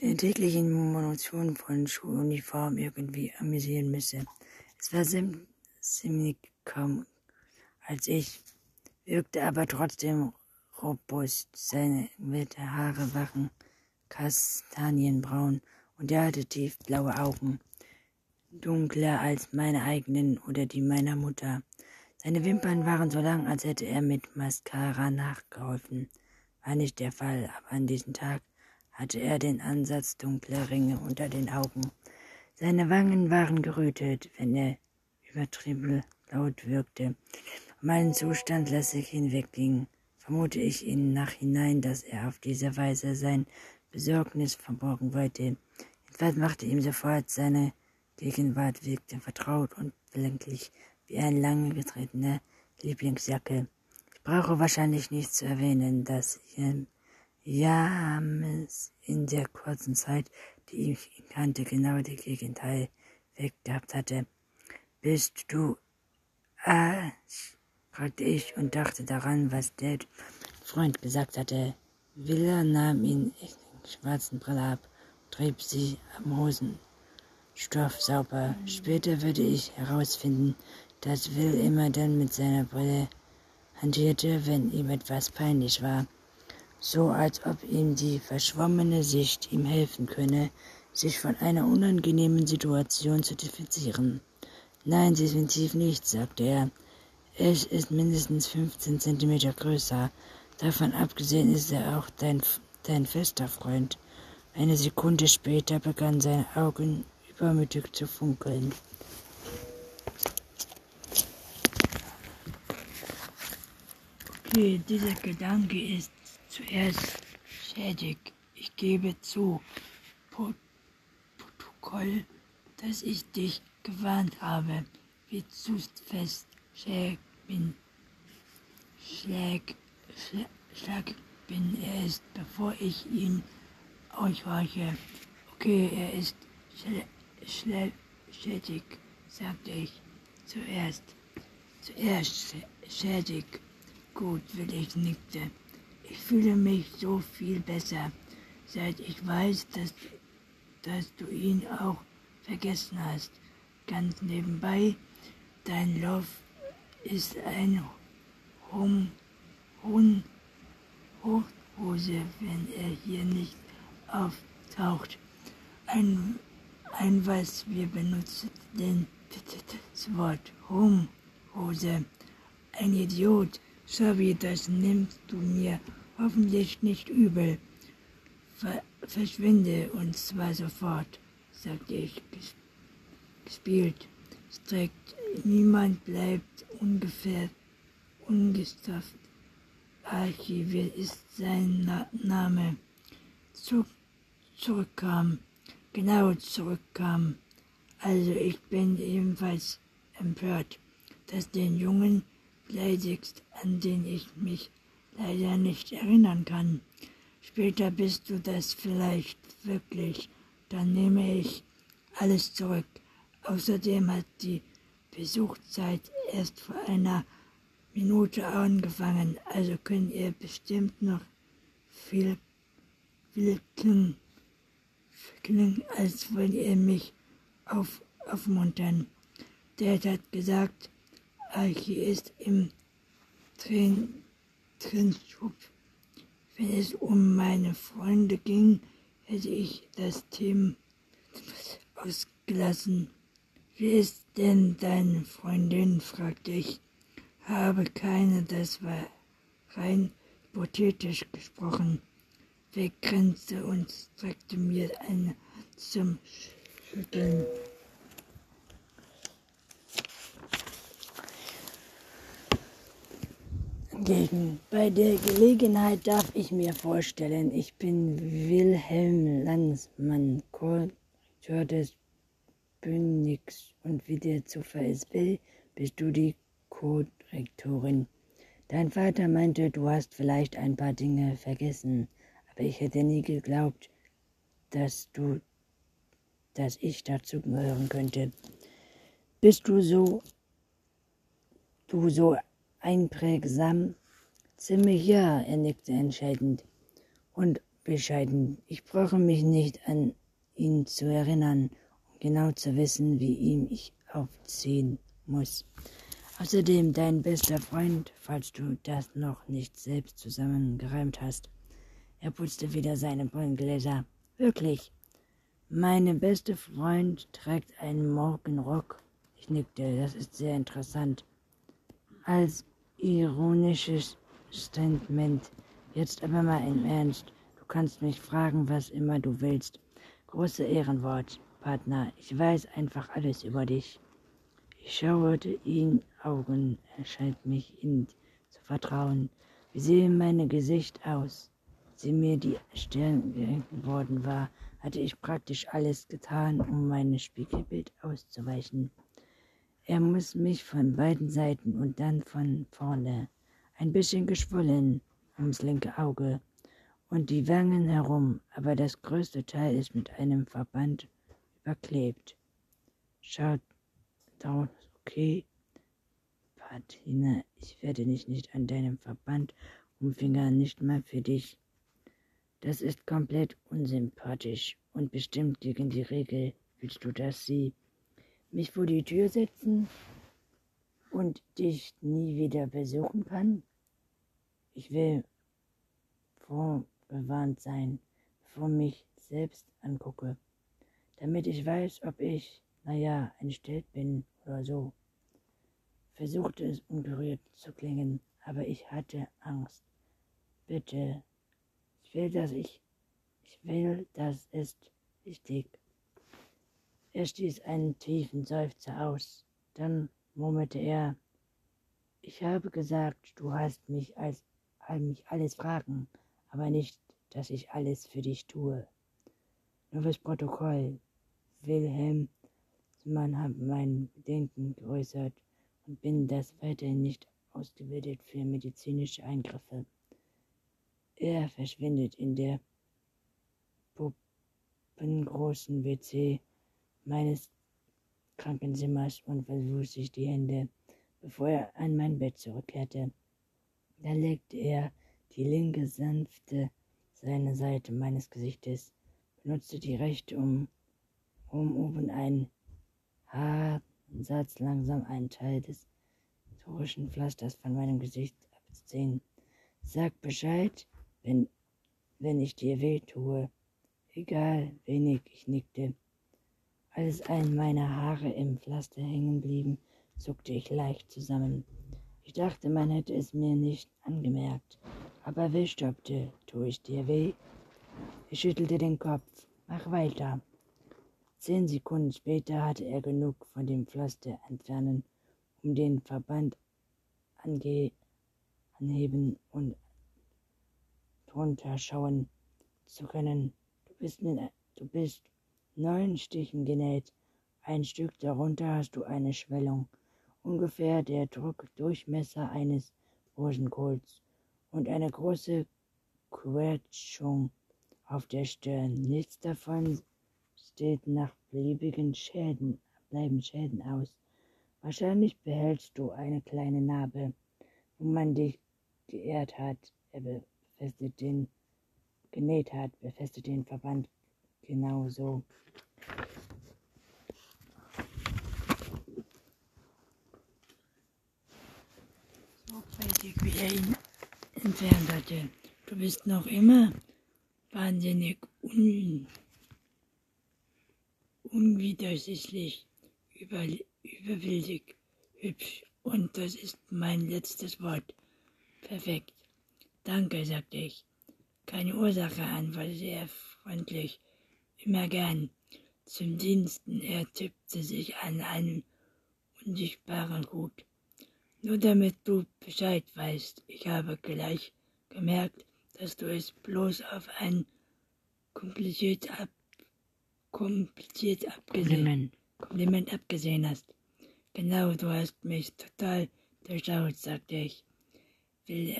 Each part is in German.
der täglichen Monoton von Schuluniform irgendwie amüsieren müsse. Es war ziemlich kaum als ich, wirkte aber trotzdem robust. Seine wilde Haare waren kastanienbraun und er hatte tiefblaue Augen, dunkler als meine eigenen oder die meiner Mutter. Seine Wimpern waren so lang, als hätte er mit Mascara nachgeholfen. War nicht der Fall, aber an diesem Tag hatte er den Ansatz dunkler Ringe unter den Augen. Seine Wangen waren gerötet, wenn er übertrieben laut wirkte. Meinen Zustand lässig hinwegging, vermute ich im Nachhinein, dass er auf diese Weise sein Besorgnis verborgen wollte. Jedenfalls machte ihm sofort seine Gegenwart wirkte vertraut und bedenklich wie eine lange getretene Lieblingsjacke. Ich brauche wahrscheinlich nicht zu erwähnen, dass James in der kurzen Zeit, die ich ihn kannte, genau das Gegenteil weggehabt hatte. Bist du Asch? fragte ich und dachte daran, was der Freund gesagt hatte. Willa nahm ihn in den schwarzen Brille ab trieb sie am Hosenstoff sauber. Später würde ich herausfinden, dass Will immer dann mit seiner Brille hantierte, wenn ihm etwas peinlich war so als ob ihm die verschwommene Sicht ihm helfen könne, sich von einer unangenehmen Situation zu differenzieren. Nein, definitiv nicht, sagte er. Es ist mindestens 15 Zentimeter größer. Davon abgesehen ist er auch dein, dein fester Freund. Eine Sekunde später begannen seine Augen übermütig zu funkeln. Okay, dieser Gedanke ist zuerst schädig. Ich gebe zu, Protokoll, dass ich dich gewarnt habe, wie zu fest schlag bin. Schlag, schlag, schlag bin er ist, bevor ich ihn aushorche. Okay, er ist schädig, sagte ich zuerst. Zuerst schädig. Gut, will ich nickte. Ich fühle mich so viel besser, seit ich weiß, dass, dass du ihn auch vergessen hast. Ganz nebenbei, dein Love ist ein Hum, Hun, Hochhose, wenn er hier nicht auftaucht. Ein, ein was wir benutzen, den, das Wort Hose. Ein Idiot. Sorry, das nimmst du mir hoffentlich nicht übel. Ver verschwinde und zwar sofort, sagte ich gespielt. Strikt, niemand bleibt ungefähr ungestofft. Archiviert ist sein Na Name. Zu zurückkam, genau zurückkam. Also ich bin ebenfalls empört, dass den Jungen beleidigst, an den ich mich leider nicht erinnern kann. Später bist du das vielleicht wirklich. Dann nehme ich alles zurück. Außerdem hat die Besuchszeit erst vor einer Minute angefangen, also könnt ihr bestimmt noch viel, viel klingen, klingen als wollt ihr mich auf, aufmuntern. Dad hat gesagt, Archie ist im Trennschub. Wenn es um meine Freunde ging, hätte ich das Thema ausgelassen. Wie ist denn deine Freundin? fragte ich. Habe keine, das war rein hypothetisch gesprochen. Weggrenzte und streckte mir eine zum Schütteln. Gegen. Bei der Gelegenheit darf ich mir vorstellen, ich bin Wilhelm Landsmann, Korrektor des Königs und wie der Zufall es will, bist du die Korrektorin. Dein Vater meinte, du hast vielleicht ein paar Dinge vergessen, aber ich hätte nie geglaubt, dass du, dass ich dazu gehören könnte. Bist du so, du so einprägsam? Ziemlich ja, er nickte entscheidend. Und bescheiden. Ich brauche mich nicht an ihn zu erinnern, um genau zu wissen, wie ihm ich aufziehen muss. Außerdem dein bester Freund, falls du das noch nicht selbst zusammengereimt hast. Er putzte wieder seine Brillengläser. Wirklich. Meine beste Freund trägt einen Morgenrock. Ich nickte. Das ist sehr interessant. Als ironisches Statement. Jetzt aber mal im Ernst. Du kannst mich fragen, was immer du willst. Große Ehrenwort, Partner. Ich weiß einfach alles über dich. Ich schaute ihn Augen, er scheint mich ihm zu vertrauen. Wie sehe meine Gesicht aus? Sie mir die Stirn geworden war, hatte ich praktisch alles getan, um meinem Spiegelbild auszuweichen. Er muss mich von beiden Seiten und dann von vorne. Ein bisschen geschwollen ums linke Auge und die Wangen herum, aber das größte Teil ist mit einem Verband überklebt. Schaut dauert okay. Patina, ich werde dich nicht an deinem Verband umfingern, nicht mal für dich. Das ist komplett unsympathisch und bestimmt gegen die Regel. Willst du, dass sie mich vor die Tür setzen und dich nie wieder besuchen kann? Ich will vorgewarnt sein, bevor mich selbst angucke, damit ich weiß, ob ich, naja, entstellt bin oder so. Versuchte es ungerührt zu klingen, aber ich hatte Angst. Bitte, ich will, dass ich, ich will, das ist wichtig. Er stieß einen tiefen Seufzer aus. Dann murmelte er, ich habe gesagt, du hast mich als mich alles fragen, aber nicht, dass ich alles für dich tue. Nur fürs Protokoll. Wilhelm man hat mein Bedenken geäußert und bin das weiterhin nicht ausgebildet für medizinische Eingriffe. Er verschwindet in der puppengroßen WC meines Krankenzimmers und versucht sich die Hände, bevor er an mein Bett zurückkehrte. Da legte er die linke sanfte seine Seite meines Gesichtes, benutzte die rechte, um, um oben ein Satz langsam einen Teil des historischen Pflasters von meinem Gesicht abziehen. Sag Bescheid, wenn, wenn ich dir weh tue. Egal, wenig, ich nickte. Als ein meiner Haare im Pflaster hängen blieben, zuckte ich leicht zusammen. Ich dachte, man hätte es mir nicht angemerkt. Aber Will stoppte. Tue ich dir weh? Ich schüttelte den Kopf. Mach weiter. Zehn Sekunden später hatte er genug von dem Pflaster entfernen, um den Verband ange anheben und drunter schauen zu können. Du bist, mit, du bist neun Stichen genäht. Ein Stück darunter hast du eine Schwellung, ungefähr der Druckdurchmesser eines Rosenkohls und eine große Quetschung auf der Stirn. Nichts davon steht nach beliebigen Schäden, bleiben Schäden aus. Wahrscheinlich behältst du eine kleine Narbe, wo man dich geehrt hat, er befestigt den, genäht hat, befestigt den Verband genauso. Sorgfältig, wie er ihn entfernt hatte. Du bist noch immer wahnsinnig un unwiderstehlich, über, überwältig, hübsch. Und das ist mein letztes Wort. Perfekt. Danke, sagte ich. Keine Ursache an, war sehr freundlich. Immer gern. Zum Diensten. Er tippte sich an einem unsichtbaren Hut. Nur damit du Bescheid weißt, ich habe gleich gemerkt, dass du es bloß auf ein kompliziert ab kompliziert abgesehen, Kompliment abgesehen hast. Genau, du hast mich total durchschaut, sagte ich. Will,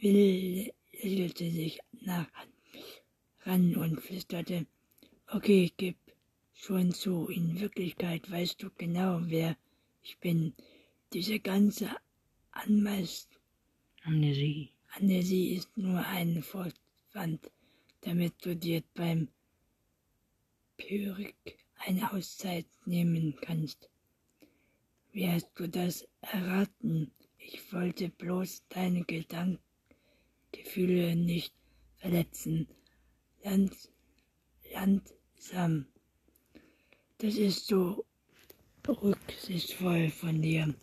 Will lächelte sich nach mich ran und flüsterte, okay, gib schon zu, in Wirklichkeit weißt du genau, wer ich bin. Diese ganze Anmeist Amnesie. Amnesie ist nur ein Vorwand, damit du dir beim Pyrik eine Auszeit nehmen kannst. Wie hast du das erraten? Ich wollte bloß deine Gedanken, Gefühle nicht verletzen. Land, langsam. Das ist so rücksichtsvoll von dir.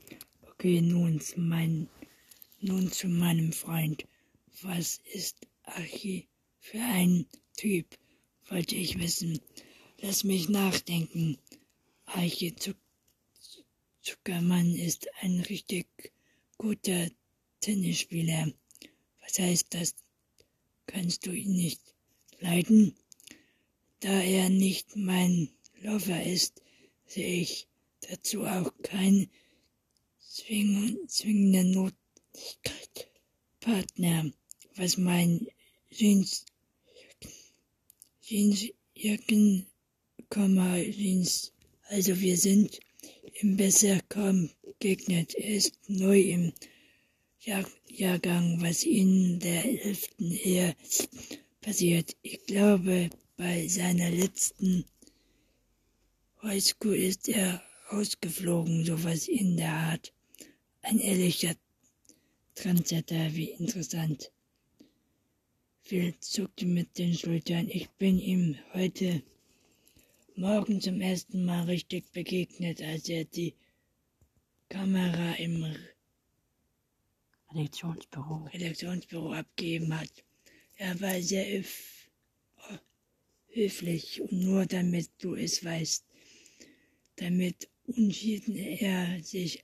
Okay, nun zu, mein, nun zu meinem Freund. Was ist Archie für ein Typ? Wollte ich wissen. Lass mich nachdenken. Archie Zuckermann ist ein richtig guter Tennisspieler. Was heißt das? Kannst du ihn nicht leiden? Da er nicht mein Lover ist, sehe ich dazu auch keine zwingende Notwendigkeit. Partner, was mein Jeans, Jeansjacken, Jeans, also wir sind im besser kaum gegnet. Er ist neu im Jahr Jahrgang, was in der elften Ehe passiert. Ich glaube, bei seiner letzten Highschool ist er rausgeflogen, sowas in der Art. Ein ehrlicher Trendsetter, wie interessant. Phil zuckte mit den Schultern. Ich bin ihm heute Morgen zum ersten Mal richtig begegnet, als er die Kamera im Redaktionsbüro, Redaktionsbüro abgegeben hat. Er war sehr höflich und nur damit du es weißt, damit unschieden er sich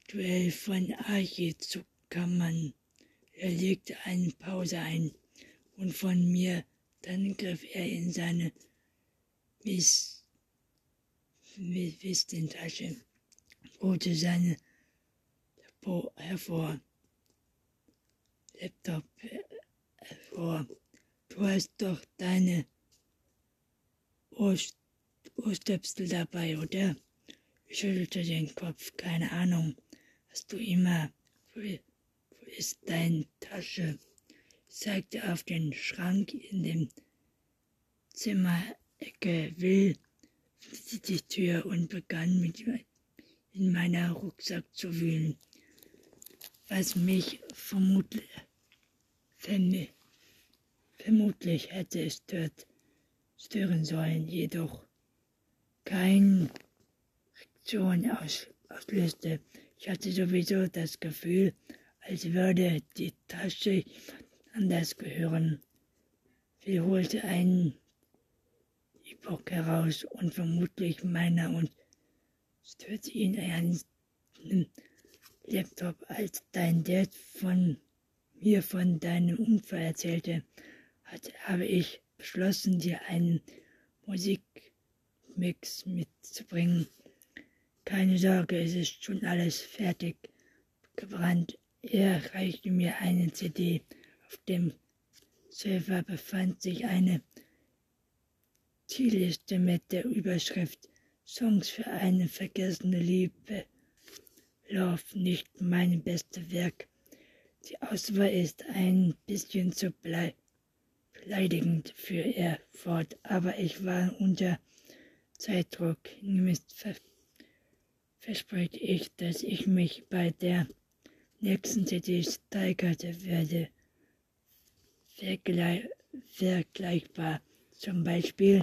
aktuell von Archie zu kammern. Er legte eine Pause ein und von mir, dann griff er in seine Wiss Westentasche, holte seine hervor, Laptop hervor. Du hast doch deine Ohrst Ohrstöpsel dabei, oder? Ich schüttelte den Kopf. Keine Ahnung. Hast du immer. Wo, wo ist deine Tasche? Ich zeigte auf den Schrank in dem Zimmerecke, will die Tür und begann mit in meiner Rucksack zu wühlen, was mich vermutlich, vermutlich hätte stört, stören sollen, jedoch keine Reaktion aus, auslöste. Ich hatte sowieso das Gefühl, als würde die Tasche anders gehören. Sie holte einen E-Book heraus und vermutlich meiner und stürzte ihn einen Laptop, als dein Dad von mir von deinem Unfall erzählte, hatte, habe ich beschlossen, dir einen Musik Mix mitzubringen. Keine Sorge, es ist schon alles fertig gebrannt. Er reichte mir eine CD. Auf dem Server befand sich eine Zielliste mit der Überschrift Songs für eine vergessene Liebe. Love, nicht mein bestes Werk. Die Auswahl ist ein bisschen zu beleidigend für er fort, aber ich war unter Zeitdruck nimmt, verspreche ich, dass ich mich bei der nächsten CD steigerte werde. Vergle vergleichbar zum Beispiel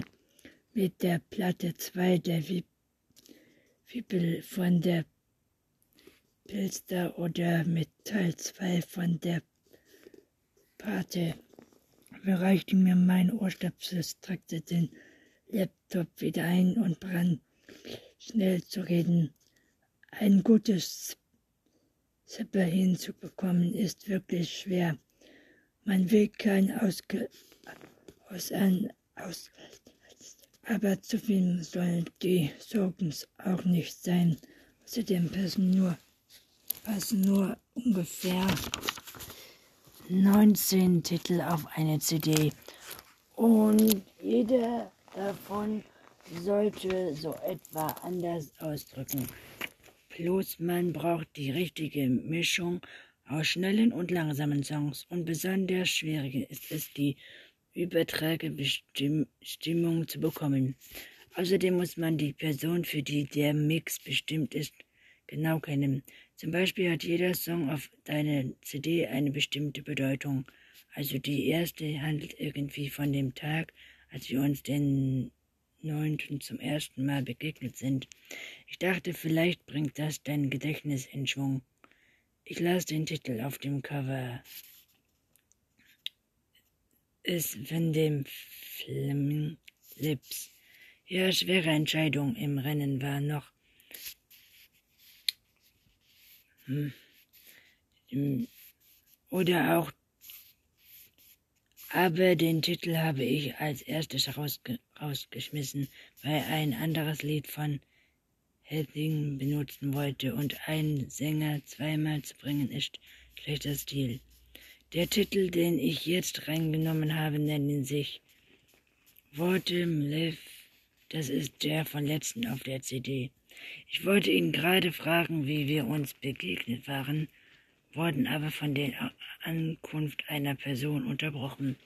mit der Platte 2 der Fibel von der Pilster oder mit Teil 2 von der Pate. Bereichte mir mein Ohrstöpsel, streckte den Laptop wieder ein und begann schnell zu reden. Ein gutes Zipper hinzubekommen ist wirklich schwer. Man will kein Ausge aus ein aus aber zu viel sollen die Sorgen auch nicht sein. Außerdem passen nur passen nur ungefähr 19 Titel auf eine CD und jeder davon sollte so etwa anders ausdrücken. Bloß man braucht die richtige Mischung aus schnellen und langsamen Songs und besonders schwierig ist es, die übertragene Stimmung zu bekommen. Außerdem muss man die Person, für die der Mix bestimmt ist, genau kennen. Zum Beispiel hat jeder Song auf deiner CD eine bestimmte Bedeutung. Also die erste handelt irgendwie von dem Tag, als wir uns den neunten zum ersten Mal begegnet sind. Ich dachte, vielleicht bringt das dein Gedächtnis in Schwung. Ich las den Titel auf dem Cover. Es von dem Fleming Lips. Ja, schwere Entscheidung im Rennen war noch. Oder auch aber den Titel habe ich als erstes rausge rausgeschmissen, weil ein anderes Lied von Helsing benutzen wollte und einen Sänger zweimal zu bringen ist schlechter Stil. Der Titel, den ich jetzt reingenommen habe, nennt sich Worte Live. Das ist der von letzten auf der CD. Ich wollte ihn gerade fragen, wie wir uns begegnet waren wurden aber von der Ankunft einer Person unterbrochen,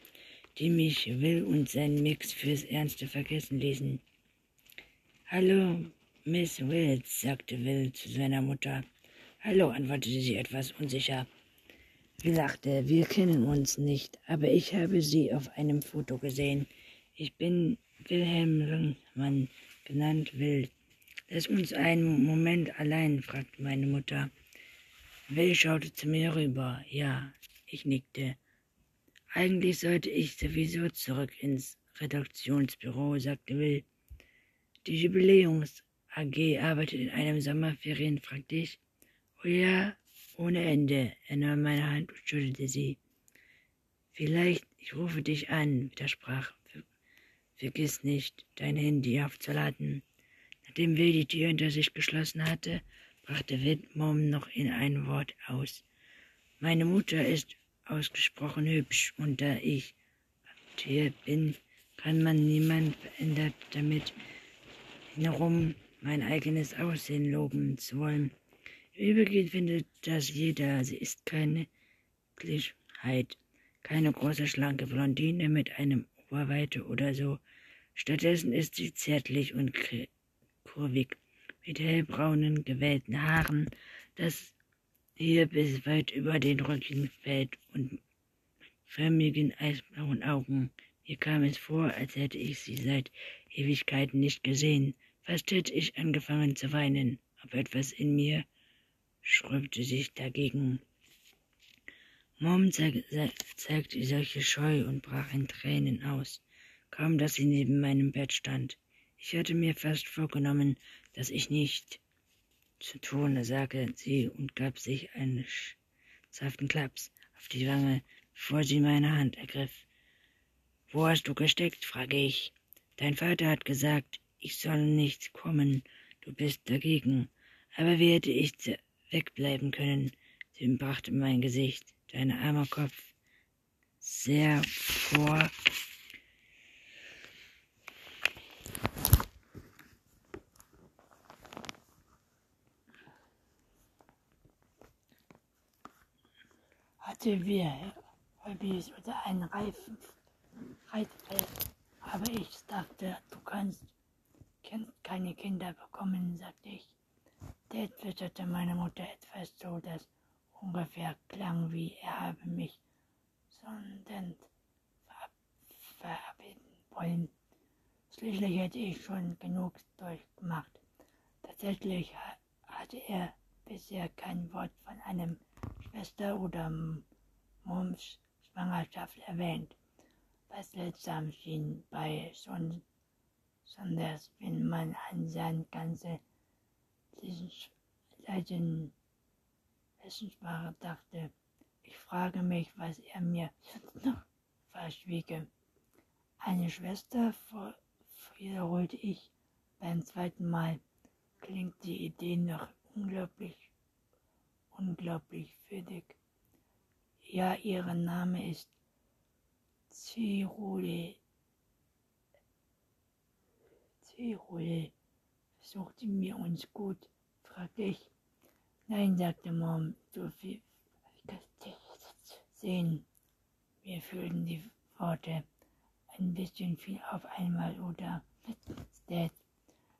die mich Will und seinen Mix fürs Ernste vergessen ließen. Hallo, Miss Wills, sagte Will zu seiner Mutter. Hallo, antwortete sie etwas unsicher. Will lachte, wir kennen uns nicht, aber ich habe Sie auf einem Foto gesehen. Ich bin Wilhelm Ringmann, genannt Will. Lass uns einen Moment allein, fragte meine Mutter. Will schaute zu mir rüber. Ja, ich nickte. Eigentlich sollte ich sowieso zurück ins Redaktionsbüro, sagte Will. Die Jubiläums AG arbeitet in einem Sommerferien, fragte ich. Oh ja, ohne Ende. Er nahm meine Hand und schüttelte sie. Vielleicht, ich rufe dich an, widersprach. Vergiss nicht, dein Handy aufzuladen. Nachdem Will die Tür hinter sich geschlossen hatte, brachte Widmom noch in ein Wort aus. Meine Mutter ist ausgesprochen hübsch, und da ich hier bin, kann man niemand verändert damit herum mein eigenes Aussehen loben zu wollen. Übrigens findet das jeder, sie ist keine Klischheit, keine große schlanke Blondine mit einem Oberweite oder so. Stattdessen ist sie zärtlich und kurvig mit hellbraunen, gewellten Haaren, das hier bis weit über den Rücken fällt und förmigen eisblauen Augen. Mir kam es vor, als hätte ich sie seit Ewigkeiten nicht gesehen. Fast hätte ich angefangen zu weinen, aber etwas in mir schröpfte sich dagegen. Mom zeig, zeigte solche Scheu und brach in Tränen aus, kaum dass sie neben meinem Bett stand. Ich hatte mir fast vorgenommen, dass ich nicht zu tun, sagte sie und gab sich einen sanften Klaps auf die Wange, bevor sie meine Hand ergriff. Wo hast du gesteckt? frage ich. Dein Vater hat gesagt, ich soll nicht kommen. Du bist dagegen. Aber wie hätte ich wegbleiben können? Sie brachte mein Gesicht, dein armer Kopf, sehr vor wir Hobbys oder einen Reifen, Reitfeld. Aber ich dachte, du kannst keine Kinder bekommen, sagte ich. Der twitterte meine Mutter etwas so, dass ungefähr klang wie er habe mich sondern verabschieden wollen. Schließlich hätte ich schon genug durchgemacht. Tatsächlich hatte er bisher kein Wort von einem Schwester oder Moms Schwangerschaft erwähnt, was seltsam schien bei Son Sonders, wenn man an seine ganze Wissensware dachte. Ich frage mich, was er mir noch verschwiege. Eine Schwester, wiederholte ich beim zweiten Mal, klingt die Idee noch unglaublich unglaublich würdig. Ja, ihr Name ist Zirole. Zirole. Versuchten wir uns gut, fragte ich. Nein, sagte Mom, so viel sehen. Wir fühlten die Worte ein bisschen viel auf einmal oder Dad,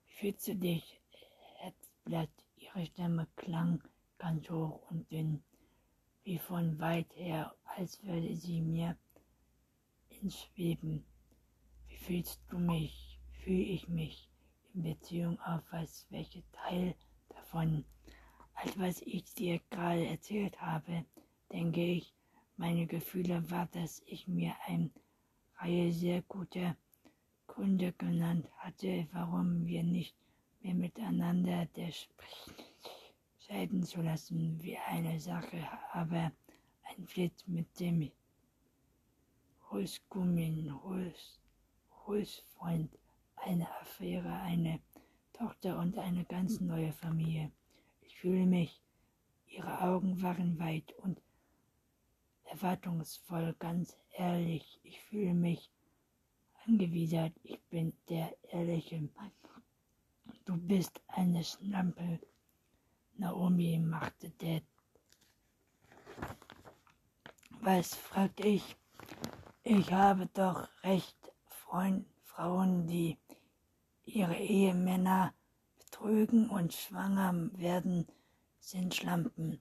fühlst du dich? Herzblatt, ihre Stimme klang ganz hoch und dünn, wie von weit her, als würde sie mir ins Schweben. Wie fühlst du mich? Fühle ich mich in Beziehung auf was? Welcher Teil davon? Als was ich dir gerade erzählt habe, denke ich, meine Gefühle war, dass ich mir eine Reihe sehr guter Gründe genannt hatte, warum wir nicht mehr miteinander der scheiden zu lassen, wie eine Sache, aber ein Flirt mit dem Hulsgummin, Huls, Hulsfreund, eine Affäre, eine Tochter und eine ganz neue Familie. Ich fühle mich, ihre Augen waren weit und erwartungsvoll, ganz ehrlich. Ich fühle mich angewidert. Ich bin der ehrliche Mann. Du bist eine Schnampel. Naomi machte Dad. Was, fragte ich. Ich habe doch recht, Freund, Frauen, die ihre Ehemänner betrügen und schwanger werden, sind Schlampen.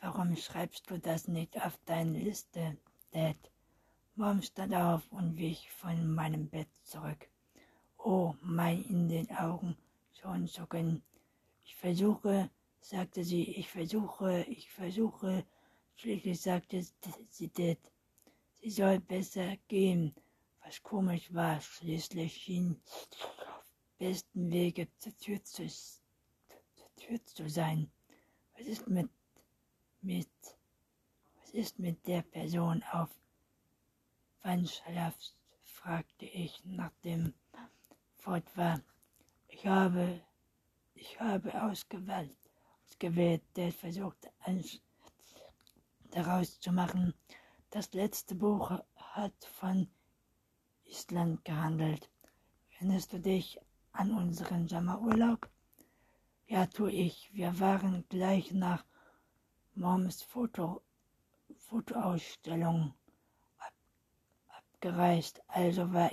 Warum schreibst du das nicht auf deine Liste, Dad? Mom stand auf und wich von meinem Bett zurück. Oh, mein in den Augen schon zucken. Ich versuche, sagte sie, ich versuche, ich versuche. Schließlich sagte sie Dad. Sie soll besser gehen, was komisch war. Schließlich schien auf besten Wege zur Tür zu, zur Tür zu sein. Was ist mit, mit, was ist mit der Person auf? Wann fragte ich, nachdem fort war. Ich habe, ich habe ausgewählt, ausgewählt, der versuchte, eins daraus zu machen, das letzte Buch hat von Island gehandelt. Erinnerst du dich an unseren Sommerurlaub? Ja, tu ich. Wir waren gleich nach Moms Foto, Fotoausstellung ab, abgereist. Also war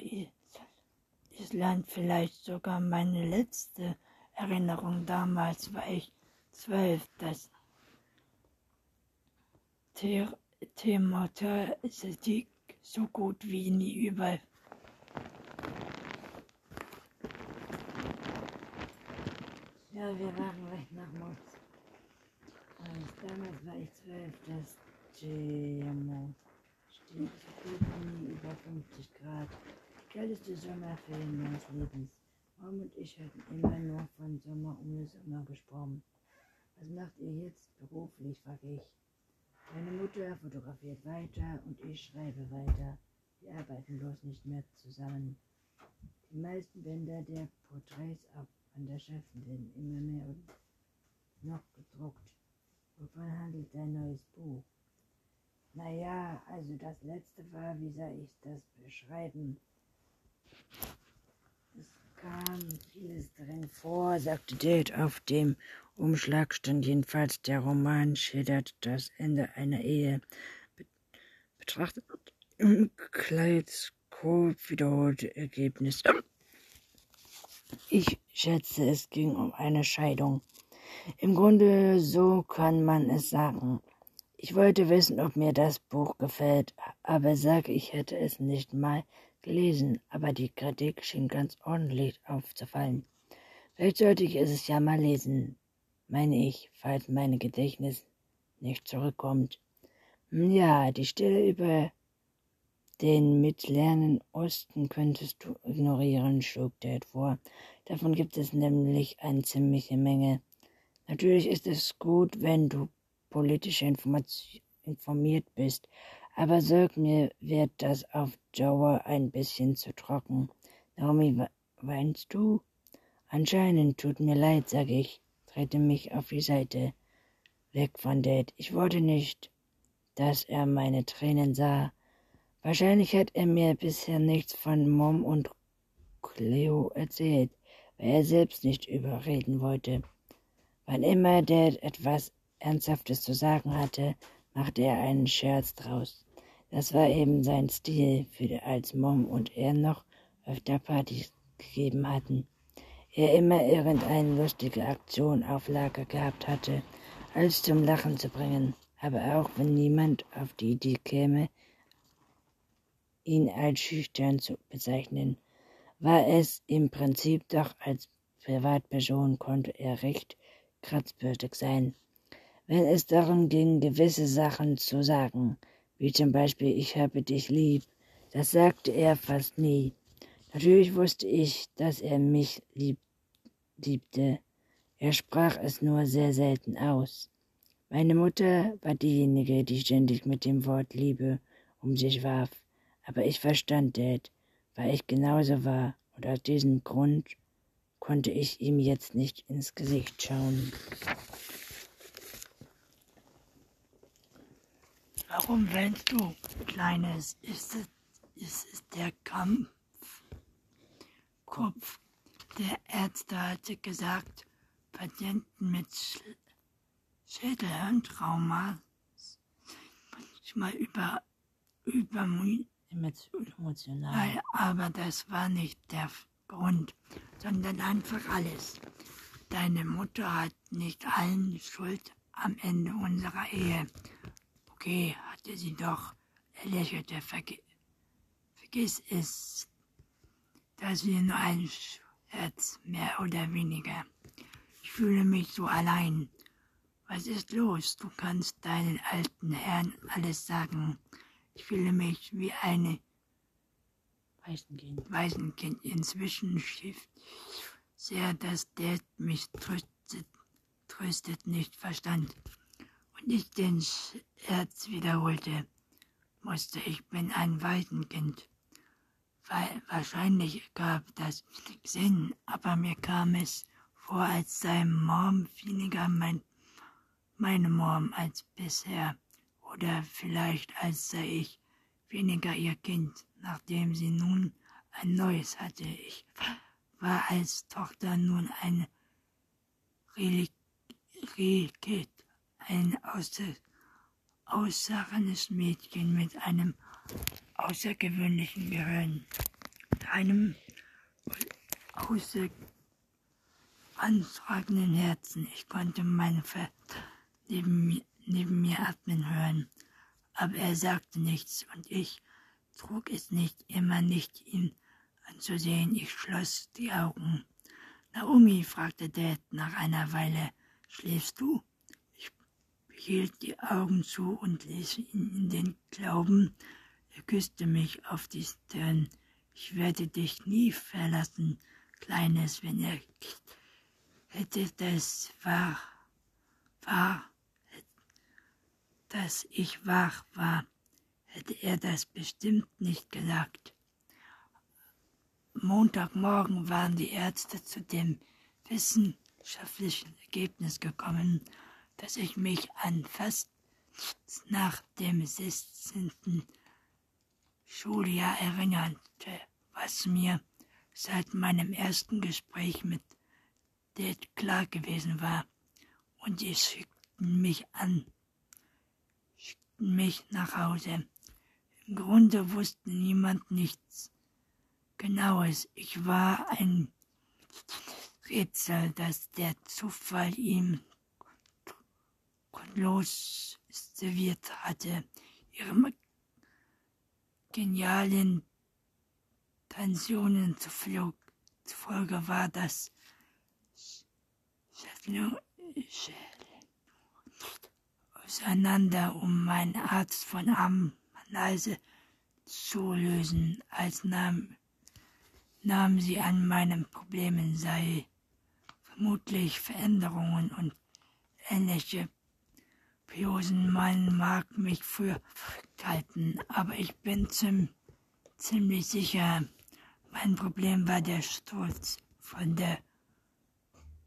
Island vielleicht sogar meine letzte Erinnerung. Damals war ich zwölf. Das Tier Thematik so gut wie nie überall. Ja, wir waren gleich nach Mods. damals war ich zwölf, das GMO steht so gut wie nie über 50 Grad. Die kälteste Sommerferien meines Lebens. Mom und ich hatten immer nur von Sommer ohne Sommer gesprochen. Was macht ihr jetzt beruflich, frage ich. Meine Mutter fotografiert weiter und ich schreibe weiter. Wir arbeiten bloß nicht mehr zusammen. Die meisten Bänder der Porträts ab an der Schäften werden immer mehr und noch gedruckt. Wovon handelt dein neues Buch? Naja, also das letzte war, wie soll ich das beschreiben? Es kam vieles drin vor, sagte Date auf dem Umschlag stand jedenfalls, der Roman schildert das Ende einer Ehe. Betrachtet im Kaleidoskop wiederholte Ergebnis. Ich schätze, es ging um eine Scheidung. Im Grunde so kann man es sagen. Ich wollte wissen, ob mir das Buch gefällt, aber sage, ich hätte es nicht mal gelesen, aber die Kritik schien ganz ordentlich aufzufallen. Vielleicht sollte ich es ja mal lesen meine ich, falls mein Gedächtnis nicht zurückkommt. Hm, ja, die Stelle über den mittleren Osten könntest du ignorieren, schlug Dad vor. Davon gibt es nämlich eine ziemliche Menge. Natürlich ist es gut, wenn du politisch informiert bist, aber sag mir, wird das auf Dauer ein bisschen zu trocken. Naomi, weinst du? Anscheinend tut mir leid, sag ich drehte mich auf die Seite, weg von Dad. Ich wollte nicht, dass er meine Tränen sah. Wahrscheinlich hat er mir bisher nichts von Mom und Cleo erzählt, weil er selbst nicht überreden wollte. Wann immer Dad etwas Ernsthaftes zu sagen hatte, machte er einen Scherz draus. Das war eben sein Stil, für als Mom und er noch öfter Partys gegeben hatten. Er immer irgendeine lustige Aktion auf Lager gehabt hatte, alles zum Lachen zu bringen. Aber auch wenn niemand auf die Idee käme, ihn als schüchtern zu bezeichnen, war es im Prinzip doch als Privatperson konnte er recht kratzbürstig sein. Wenn es darum ging, gewisse Sachen zu sagen, wie zum Beispiel ich habe dich lieb, das sagte er fast nie. Natürlich wusste ich, dass er mich lieb, liebte. Er sprach es nur sehr selten aus. Meine Mutter war diejenige, die ständig mit dem Wort Liebe um sich warf. Aber ich verstand Dad, weil ich genauso war, und aus diesem Grund konnte ich ihm jetzt nicht ins Gesicht schauen. Warum weinst du, Kleines? Ist es, ist es der Kampf? Kopf. Der Ärzte hatte gesagt, Patienten mit Schädelhirntrauma manchmal über, über emotional. Aber das war nicht der Grund, sondern einfach alles. Deine Mutter hat nicht allen Schuld am Ende unserer Ehe. Okay, hatte sie doch. Er lächelte. Verge Vergiss es. Das wir nur ein Scherz, mehr oder weniger. Ich fühle mich so allein. Was ist los? Du kannst deinen alten Herrn alles sagen. Ich fühle mich wie eine Waisenkind. Waisenkind. Inzwischen schifft sehr, dass der mich tröstet, tröstet nicht verstand. Und ich den Scherz wiederholte, musste, ich bin ein Waisenkind. Weil wahrscheinlich gab das Sinn, aber mir kam es vor, als sei Mom weniger mein, meine Mom als bisher. Oder vielleicht als sei ich weniger ihr Kind, nachdem sie nun ein neues hatte. Ich war als Tochter nun ein Relikt, ein außer, außernes Mädchen mit einem außergewöhnlichen Gehirn, einem außer antragenden Herzen. Ich konnte meinen Vater neben mir, neben mir atmen hören, aber er sagte nichts und ich trug es nicht immer nicht, ihn anzusehen. Ich schloss die Augen. Naomi, fragte Dad nach einer Weile, schläfst du? Ich behielt die Augen zu und ließ ihn in den Glauben, er küsste mich auf die Stirn. Ich werde dich nie verlassen, Kleines, er hätte das wahr, wahr, dass ich wach war, hätte er das bestimmt nicht gesagt. Montagmorgen waren die Ärzte zu dem wissenschaftlichen Ergebnis gekommen, dass ich mich an fast nach dem 16. Schuljahr erinnerte, was mir seit meinem ersten Gespräch mit Dad klar gewesen war. Und sie schickten mich an, schickten mich nach Hause. Im Grunde wusste niemand nichts Genaues. Ich war ein Rätsel, das der Zufall ihm grundlos serviert hatte. Ihrem genialen Tensionen zufolge war das auseinander, um meinen Arzt von Amneise zu lösen, als nahm, nahm sie an meinen Problemen sei vermutlich Veränderungen und ähnliche Piosen. Man mag mich für halten, aber ich bin zum, ziemlich sicher, mein Problem war der Sturz von der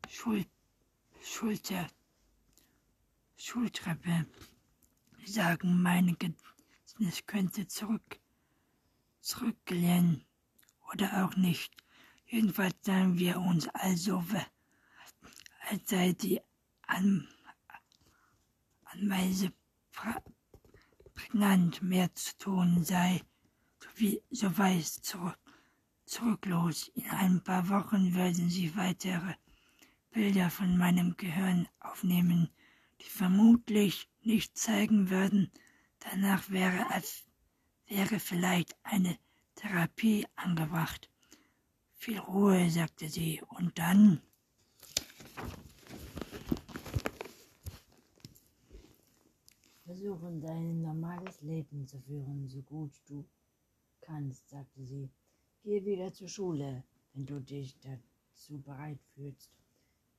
Schul Schulter Schultreppe. Sagen, mein Gedächtnis könnte zurück, zurückgelehnt oder auch nicht. Jedenfalls sagen wir uns also, als sei die An Anweise prägnant mehr zu tun sei, so, wie, so weiß zurück, zurücklos. In ein paar Wochen würden sie weitere Bilder von meinem Gehirn aufnehmen, die vermutlich nicht zeigen würden, danach wäre, wäre vielleicht eine Therapie angebracht. Viel Ruhe, sagte sie, und dann. Versuchen, dein normales Leben zu führen, so gut du kannst, sagte sie. Geh wieder zur Schule, wenn du dich dazu bereit fühlst.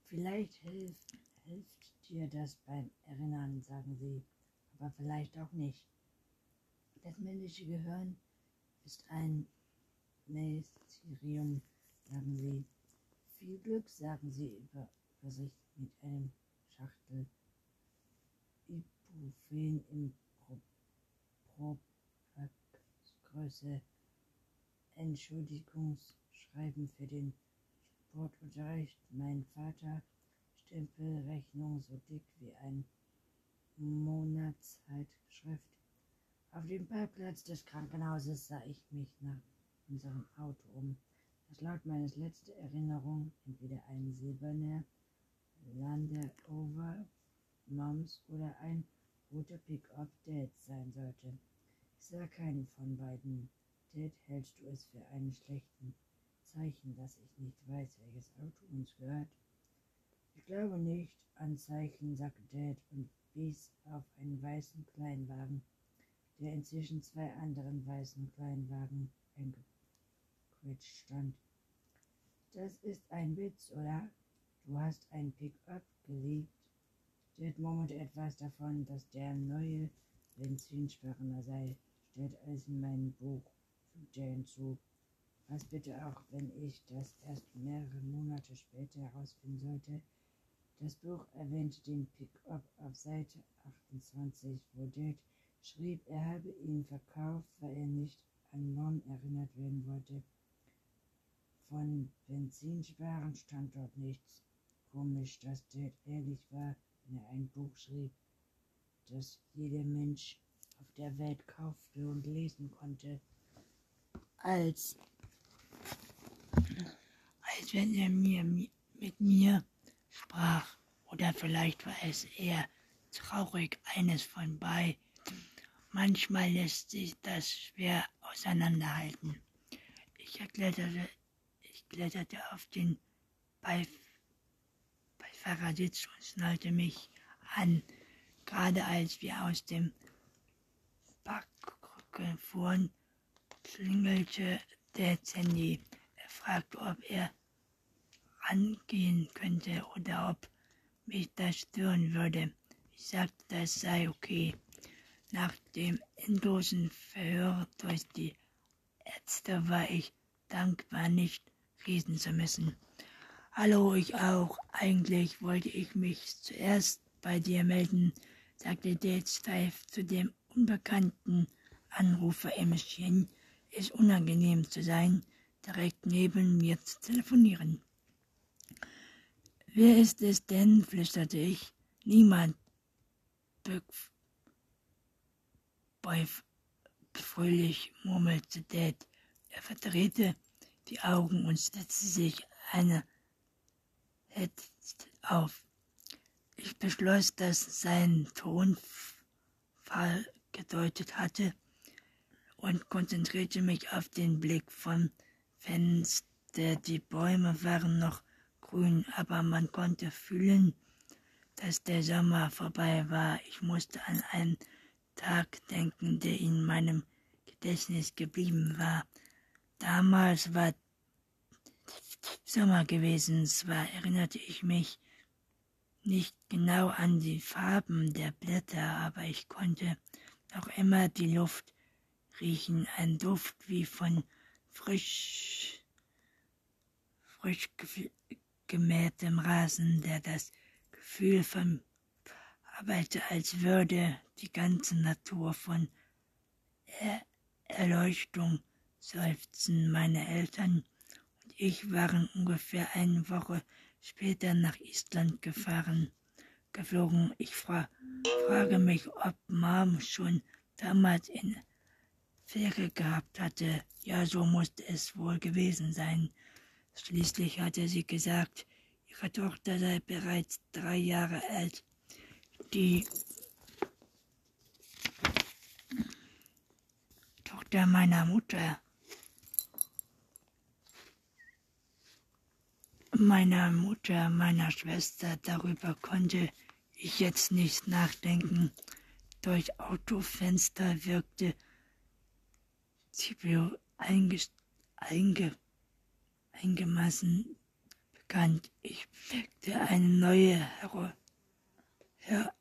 Vielleicht hilft, hilft dir das beim Erinnern, sagen sie, aber vielleicht auch nicht. Das männliche Gehirn ist ein Mysterium, sagen sie. Viel Glück, sagen sie über, über sich mit einem Schachtel Ibuprofen im Pro, Größe Entschuldigungsschreiben für den Sportunterricht. Mein Vater Stempelrechnung so dick wie ein Monatszeitschrift. Auf dem Parkplatz des Krankenhauses sah ich mich nach unserem Auto um, das laut meines letzten Erinnerung entweder ein silberner Land Rover Moms oder ein roter Pickup Dad sein sollte. Ich sah keinen von beiden. Dad, hältst du es für einen schlechten Zeichen, dass ich nicht weiß, welches Auto uns gehört? Ich glaube nicht an Zeichen, sagte Dad und wies auf einen weißen Kleinwagen, der inzwischen zwei anderen weißen Kleinwagen eingequetscht stand. Das ist ein Witz, oder? Du hast ein Pickup geliebt. Dad murmelte etwas davon, dass der neue Benzinsparender sei, stellt alles in mein Buch, fügte er hinzu. Was bitte auch, wenn ich das erst mehrere Monate später herausfinden sollte. Das Buch erwähnt den Pickup auf Seite 28, wo Dad schrieb, er habe ihn verkauft, weil er nicht an Mom erinnert werden wollte. Von Benzinsparen stand dort nichts. Komisch, dass Dad ehrlich war, wenn er ein Buch schrieb, das jeder Mensch auf der Welt kaufte und lesen konnte. Als als wenn er mir mit mir sprach, oder vielleicht war es eher traurig, eines von bei. Manchmal lässt sich das schwer auseinanderhalten. Ich kletterte, ich kletterte auf den Beif Beifahrersitz und schnallte mich an. Gerade als wir aus dem Parkrücken fuhren, klingelte der Handy. Er fragte, ob er angehen könnte oder ob mich das stören würde. Ich sagte, das sei okay. Nach dem endlosen Verhör durch die Ärzte war ich dankbar, nicht reden zu müssen. Hallo, ich auch. Eigentlich wollte ich mich zuerst bei dir melden, sagte Dave steif zu dem unbekannten Anrufer im Schien. Es unangenehm zu sein, direkt neben mir zu telefonieren. Wer ist es denn? flüsterte ich. Niemand. Fröhlich murmelte Dad. Er verdrehte die Augen und setzte sich eine auf. Ich beschloss, dass sein Tonfall gedeutet hatte und konzentrierte mich auf den Blick vom Fenster. Die Bäume waren noch grün, aber man konnte fühlen, dass der Sommer vorbei war. Ich musste an einen Tag denken, der in meinem Gedächtnis geblieben war. Damals war Sommer gewesen, zwar erinnerte ich mich nicht genau an die Farben der Blätter, aber ich konnte noch immer die Luft riechen, ein Duft wie von frisch, frisch gemähtem Rasen, der das Gefühl von arbeite, als würde die ganze Natur von er Erleuchtung seufzen. Meine Eltern ich waren ungefähr eine Woche später nach Island gefahren, geflogen. Ich fra frage mich, ob Mom schon damals in Fähre gehabt hatte. Ja, so musste es wohl gewesen sein. Schließlich hatte sie gesagt, ihre Tochter sei bereits drei Jahre alt. Die Tochter meiner Mutter. Meiner Mutter, meiner Schwester, darüber konnte ich jetzt nicht nachdenken. Durch Autofenster wirkte Scipio einge, einge, eingemassen bekannt. Ich weckte eine neue Her Her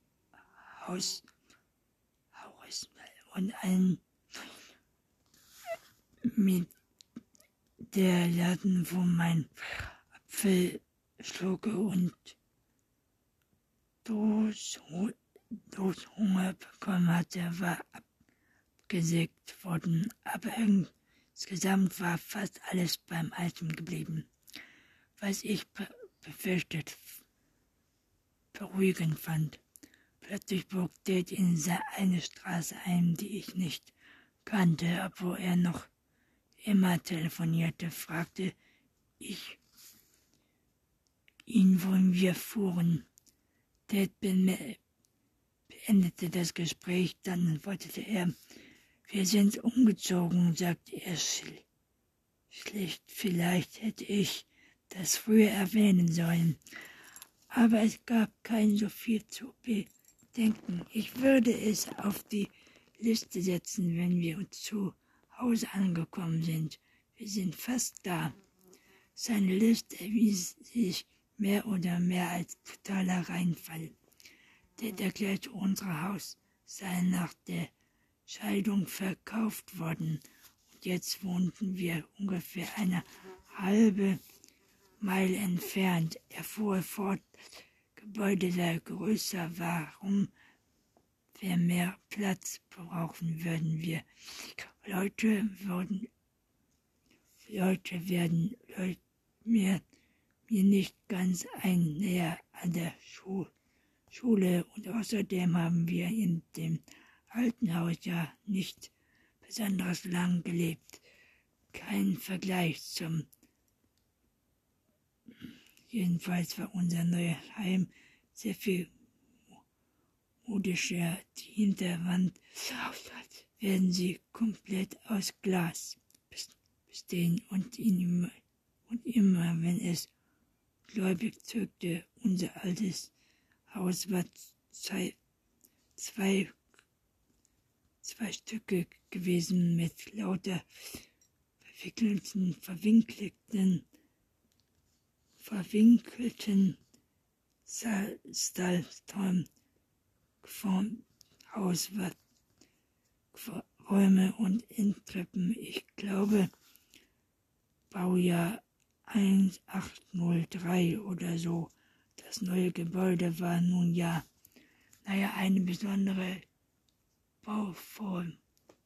Haus, Haus und ein mit der Laden, wo mein Apfel schlucke und durch, durch Hunger bekommen hatte, war abgesägt worden, aber insgesamt war fast alles beim Alten geblieben, was ich be befürchtet beruhigend fand. Plötzlich bog Dad in eine Straße ein, die ich nicht kannte, obwohl er noch immer telefonierte, fragte ich ihn, wohin wir fuhren. Ted beendete das Gespräch, dann antwortete er, wir sind umgezogen, sagte er schlicht. Vielleicht hätte ich das früher erwähnen sollen, aber es gab kein so viel zu bedenken. Ich würde es auf die Liste setzen, wenn wir uns zu Hause angekommen sind. Wir sind fast da. Seine Liste erwies sich mehr oder mehr als totaler Reinfall. Der erklärte, unser Haus sei nach der Scheidung verkauft worden und jetzt wohnten wir ungefähr eine halbe Meile entfernt. Er fuhr fort, Gebäude sei größer, warum wir mehr Platz brauchen würden wir. Leute würden, Leute werden Leute mir, mir nicht ganz ein näher an der Schu Schule und außerdem haben wir in dem alten Haus ja nicht besonders lang gelebt. Kein Vergleich zum Jedenfalls war unser neues Heim sehr viel modischer. Die Hinterwand werden sie komplett aus Glas bestehen und, immer, und immer, wenn es gläubig zückte, unser altes Haus war zwei, zwei, zwei Stücke gewesen mit lauter verwickelten, verwinkelten, verwinkelten Stahlträumen Haus war Räume und Endtreppen. Ich glaube, Baujahr 1803 oder so. Das neue Gebäude war nun ja, naja, eine besondere Bauform,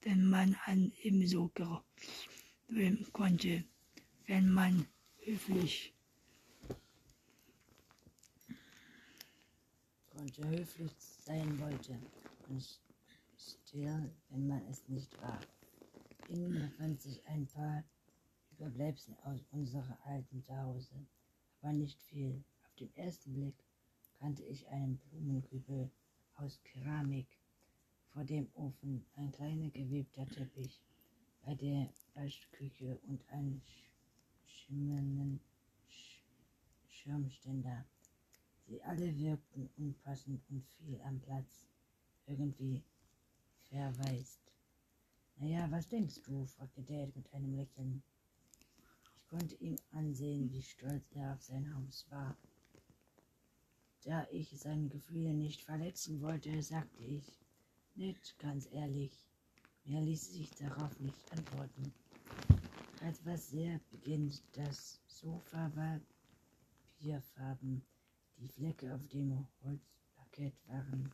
wenn man an ebenso gewöhnen konnte, wenn man höflich konnte höflich sein wollte und still, wenn man es nicht war. Innen befand sich ein paar Überbleibsel aus unserer alten Zuhause, aber nicht viel. Auf den ersten Blick kannte ich einen Blumenkübel aus Keramik, vor dem Ofen ein kleiner gewebter Teppich, bei der Waschküche und einen schimmernden Schirmständer. Sie alle wirkten unpassend und viel am Platz, irgendwie verwaist. Naja, was denkst du? fragte Dad mit einem Lächeln. Konnte ihm ansehen, wie stolz er auf sein Haus war. Da ich seine Gefühle nicht verletzen wollte, sagte ich, nett, ganz ehrlich. Mehr ließ sich darauf nicht antworten. Als was sehr beginnt, das Sofa war bierfarben, die Flecke auf dem Holzparkett waren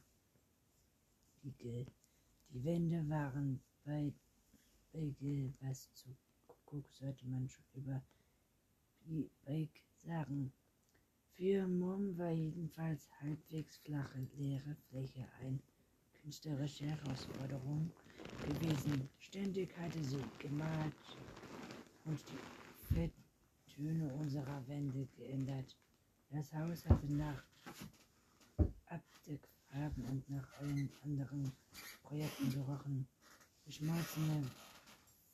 Igel. Die Wände waren bei Beige, was zu Kuckuck sollte man schon über Beig sagen. Für Mom war jedenfalls halbwegs flache, leere Fläche ein künstlerische Herausforderung gewesen. Ständig hatte sie gemalt und die Fetttöne unserer Wände geändert. Das Haus hatte nach Abdeckfarben und nach allen anderen Projekten gerochen. Geschmolzene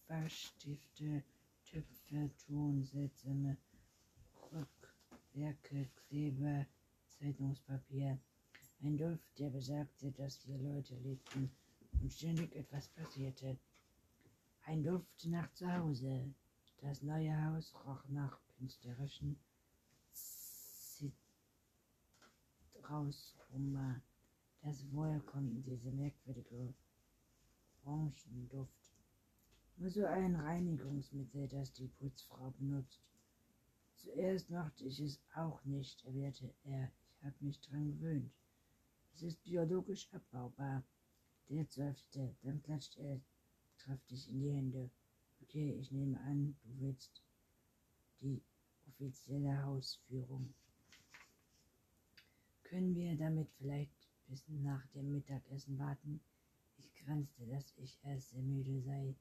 Waschstifte, Töpfe, Ton, seltsame Rückwerke, Kleber, Zeitungspapier. Ein Duft, der besagte, dass hier Leute lebten und ständig etwas passierte. Ein Duft nach Zuhause. Das neue Haus roch nach künstlerischen Zitrausroma. Das woher kommt diese merkwürdige Orangenduft? So ein Reinigungsmittel, das die Putzfrau benutzt. Zuerst mochte ich es auch nicht, erwiderte er. Ich habe mich dran gewöhnt. Es ist biologisch abbaubar. Der seufzte, dann klatschte er kräftig in die Hände. Okay, ich nehme an, du willst die offizielle Hausführung. Können wir damit vielleicht bis nach dem Mittagessen warten? Ich grinste, dass ich erst sehr müde sei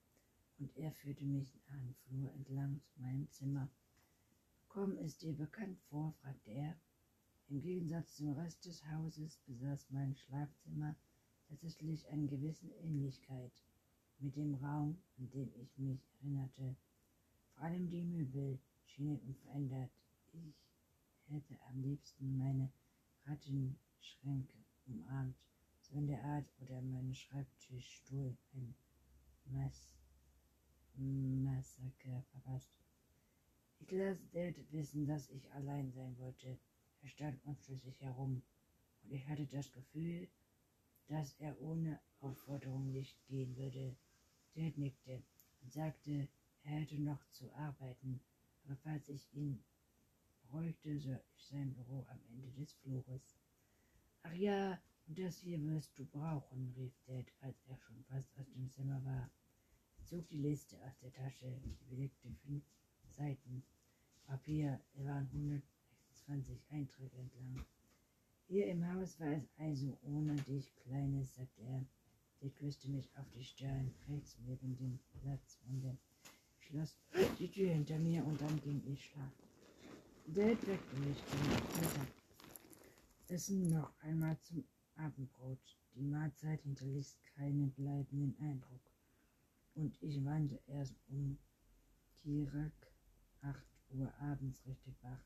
und er führte mich einen Flur entlang zu meinem Zimmer. Komm es dir bekannt vor? fragte er. Im Gegensatz zum Rest des Hauses besaß mein Schlafzimmer tatsächlich eine gewisse Ähnlichkeit mit dem Raum, an den ich mich erinnerte. Vor allem die Möbel schienen unverändert. Ich hätte am liebsten meine Rattenschränke umarmt, so in der Art oder meine Schreibtischstuhl, ein Mess Massaker verpasst. Ich lasse Dad wissen, dass ich allein sein wollte. Er stand unschlüssig herum und ich hatte das Gefühl, dass er ohne Aufforderung nicht gehen würde. Dad nickte und sagte, er hätte noch zu arbeiten, aber falls ich ihn bräuchte, soll ich sein Büro am Ende des Flures. Ach ja, und das hier wirst du brauchen, rief Dad, als er schon fast aus dem Zimmer war zog die Liste aus der Tasche. Belegte fünf Seiten Papier. Es waren 126 Einträge entlang. Hier im Haus war es also ohne dich, Kleines, sagte er. Sie küsste mich auf die Stirn, rechts neben dem Platz und er schloss die Tür hinter mir und dann ging ich schlafen. Dad weckte mich zum Mittagessen noch einmal zum Abendbrot. Die Mahlzeit hinterließ keinen bleibenden Eindruck und ich wandte erst um direkt 8 Uhr abends richtig wach.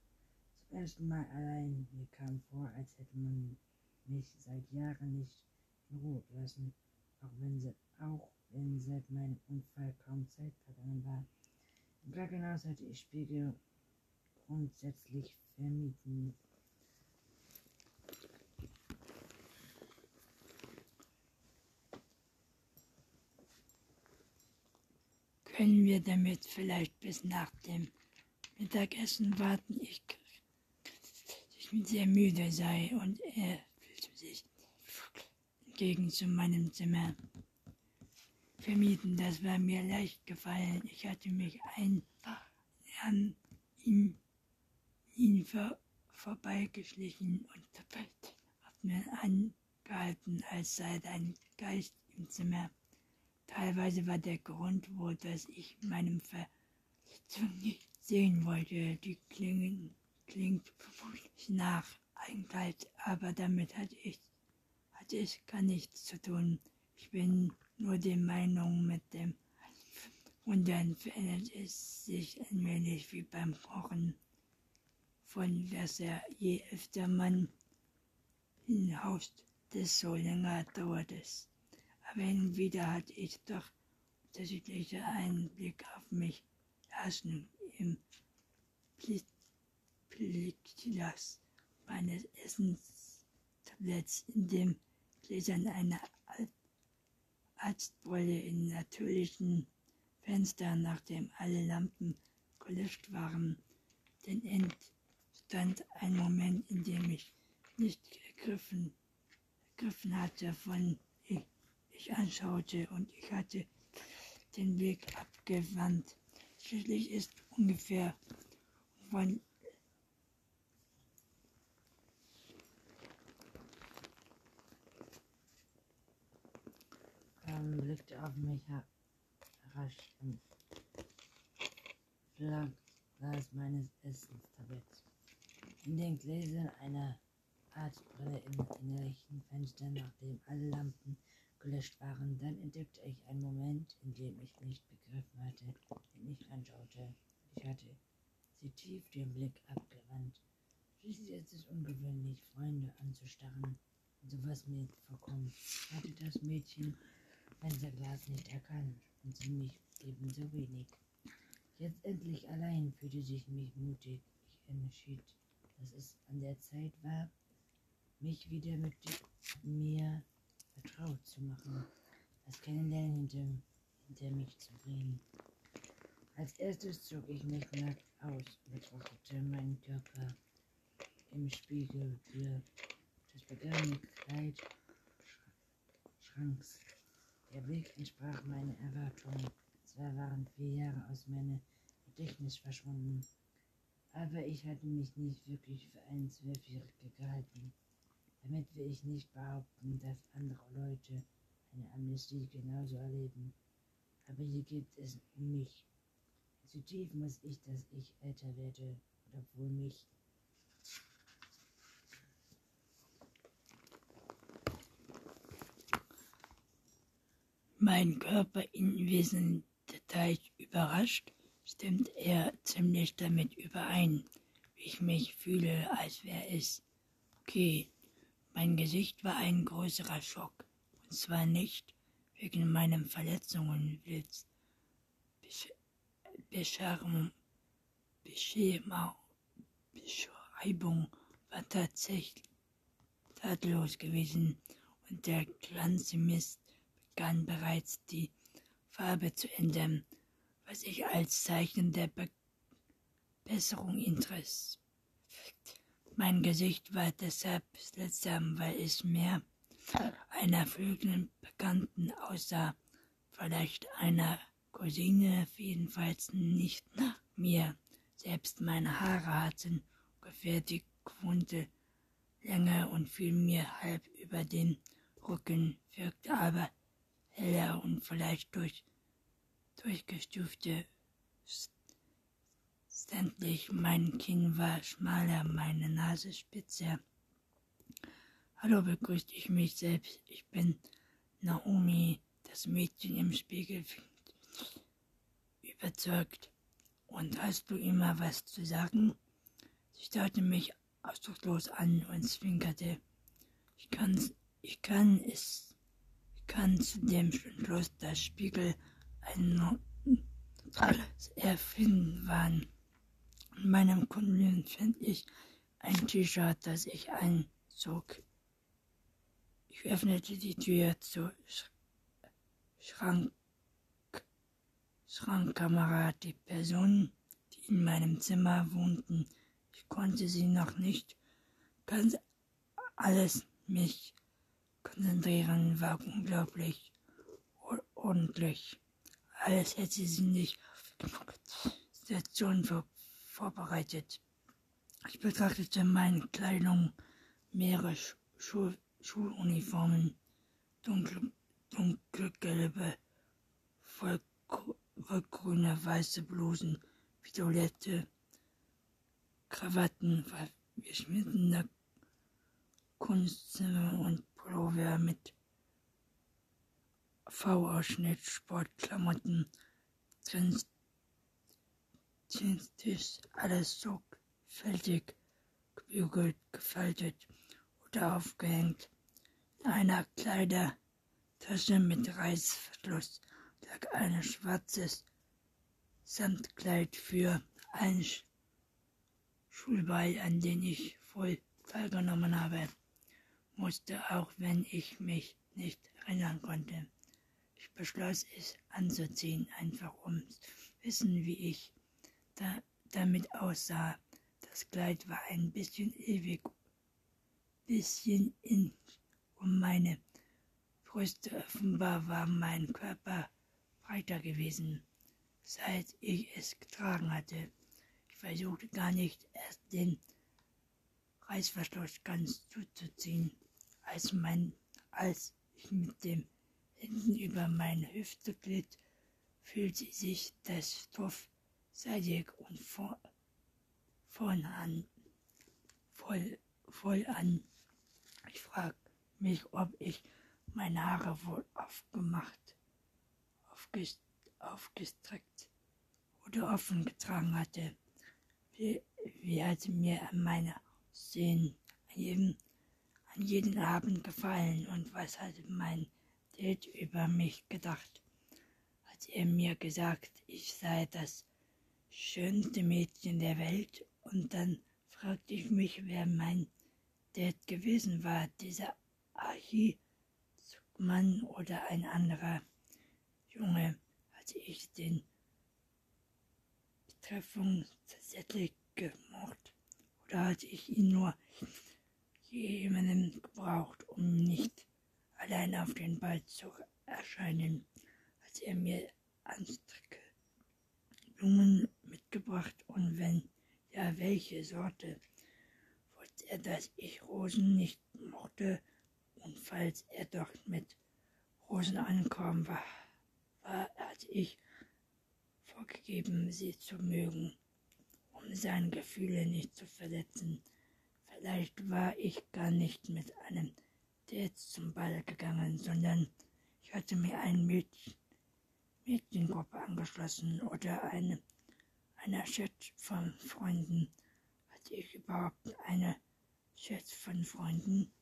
Zum ersten Mal allein. Mir kam vor, als hätte man mich seit Jahren nicht in Ruhe gelassen, auch wenn, sie, auch wenn seit meinem Unfall kaum Zeit vergangen war. Im Krankenhaus hatte ich Spiegel grundsätzlich vermieden. Können wir damit vielleicht bis nach dem Mittagessen warten? Ich, ich sehr müde sei und er fühlte sich entgegen zu meinem Zimmer vermieden. Das war mir leicht gefallen. Ich hatte mich einfach an ihm, ihn vor, vorbeigeschlichen und hat mir angehalten, als sei ein Geist im Zimmer. Teilweise war der Grund wohl, dass ich meinem Verletzung nicht sehen wollte. Die klingen, klingt nach Eigenheit, aber damit hatte ich, hatte ich gar nichts zu tun. Ich bin nur der Meinung mit dem und dann verändert es sich ein wenig wie beim Kochen von Wasser. Je öfter man hinhaust, desto länger dauert es. Aber hin wieder hatte ich doch unterschiedliche Einblick auf mich lassen im Plexiglas meines Essenstabletts, in dem Gläsern einer Arztbrille in natürlichen Fenstern, nachdem alle Lampen gelöscht waren. Denn entstand ein Moment, in dem ich nicht ergriffen, ergriffen hatte von mich anschaute und ich hatte den Blick abgewandt. Schließlich ist ungefähr von ähm, blickte auf mich rasch im Glas meines Essenstabletts. In den Gläsern einer Art Brille im innerlichen Fenster, nachdem alle Lampen gelöscht waren. Dann entdeckte ich einen Moment, in dem ich nicht begriffen hatte, wen ich anschaute. Ich hatte sie tief den Blick abgewandt. Schließlich ist es ungewöhnlich, Freunde anzustarren. Und sowas mir vorkommt, hatte das Mädchen Fensterglas nicht erkannt und sie mich ebenso wenig. Jetzt endlich allein fühlte sich mich mutig. Ich entschied, dass es an der Zeit war, mich wieder mit mir vertraut zu machen, das Kennenlernen hinter, hinter mich zu bringen. Als erstes zog ich mich nackt aus und betrachtete meinen Körper im Spiegel für das begangene Kleid Schranks. Der Blick entsprach meinen Erwartungen. Zwar waren vier Jahre aus meinem Gedächtnis verschwunden, aber ich hatte mich nicht wirklich für einen Zwölfjährigen gehalten. Damit will ich nicht behaupten, dass andere Leute eine Amnestie genauso erleben. Aber hier geht es um mich. Zu muss ich, dass ich älter werde, obwohl mich mein Körper in wesentlichen Details überrascht, stimmt er ziemlich damit überein, wie ich mich fühle, als wäre es okay, mein Gesicht war ein größerer Schock. Und zwar nicht wegen meinen Verletzungen, Blitz, Beschreibung war tatsächlich tatlos gewesen und der ganze Mist begann bereits die Farbe zu ändern, was ich als Zeichen der Be Besserung interessiert. Mein Gesicht war deshalb seltsam, weil es mehr einer flügenden Bekannten aussah, vielleicht einer Cousine, jedenfalls nicht nach mir. Selbst meine Haare hatten ungefähr die gewohnte Länge und fielen mir halb über den Rücken, wirkte aber heller und vielleicht durch durchgestufte Selbstverständlich, mein Kinn war schmaler, meine Nase spitzer. Hallo, begrüßte ich mich selbst. Ich bin Naomi, das Mädchen im Spiegel, überzeugt. Und hast du immer was zu sagen? Sie starrte mich ausdruckslos an und zwinkerte. Ich kann, ich kann es, ich kann zu dem Schluss, dass Spiegel ein neutrales Erfinden waren. In meinem Kundin fand ich ein T-Shirt, das ich einzog. Ich öffnete die Tür zur Schrank Schrankkamera. Die Personen, die in meinem Zimmer wohnten, ich konnte sie noch nicht ganz alles mich konzentrieren, war unglaublich ordentlich. Alles hätte sie nicht auf die Situation vorbereitet. Ich betrachtete meine Kleidung, mehrere Schu Schuluniformen, dunkle, dunkelgelbe, vollgrüne, weiße Blusen, violette Krawatten, geschnittene Kunstzimmer und Pullover mit V-Ausschnitt, Sportklamotten, Trends Tisch alles sorgfältig gebügelt, gefaltet oder aufgehängt. In einer Kleidertasche mit Reißverschluss lag ein schwarzes Samtkleid für einen Schulball, an den ich voll teilgenommen habe, musste, auch wenn ich mich nicht erinnern konnte. Ich beschloss es anzuziehen, einfach um zu wissen, wie ich da, damit aussah. Das Kleid war ein bisschen ewig, bisschen in um meine Brüste. Offenbar war mein Körper breiter gewesen, seit ich es getragen hatte. Ich versuchte gar nicht erst den Reißverschluss ganz zuzuziehen, als, mein, als ich mit dem Hinten über meine Hüfte glitt, fühlte sich das Stoff seidig und vor, vorn an, voll, voll an. Ich frag mich, ob ich meine Haare wohl aufgemacht, aufgest, aufgestreckt oder offen getragen hatte. Wie, wie hatte mir meine Sehen an jedem, an jeden Abend gefallen und was hatte mein Date über mich gedacht? Hat er mir gesagt, ich sei das schönste Mädchen der Welt. Und dann fragte ich mich, wer mein Dad gewesen war, dieser Archivmann oder ein anderer Junge, hatte ich den Treffung tatsächlich gemocht? Oder hatte ich ihn nur jemanden gebraucht, um nicht allein auf den Ball zu erscheinen, als er mir Blumen mitgebracht und wenn ja, welche Sorte? Wusste er, dass ich Rosen nicht mochte und falls er doch mit Rosen ankommen war, war hatte ich vorgegeben, sie zu mögen, um seine Gefühle nicht zu verletzen. Vielleicht war ich gar nicht mit einem Date zum Ball gegangen, sondern ich hatte mir ein Mädchen, Mädchengruppe angeschlossen oder eine, einer Chat von Freunden. Hatte ich überhaupt eine Chat von Freunden?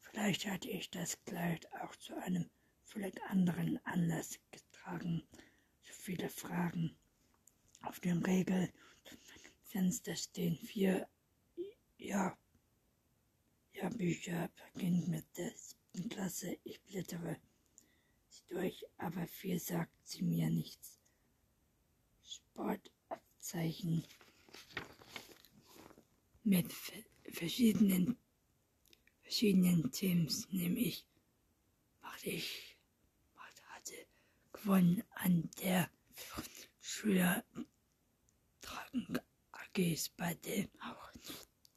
Vielleicht hatte ich das Kleid auch zu einem völlig anderen Anlass getragen. So viele Fragen. Auf dem Regel Fenster stehen vier ja, ja, Bücher beginnt mit der siebten Klasse. Ich blättere sie durch, aber viel sagt sie mir nichts. Sportabzeichen mit verschiedenen verschiedenen Teams, nämlich machte ich hatte gewonnen an der Schüler tragen AGs, bei dem auch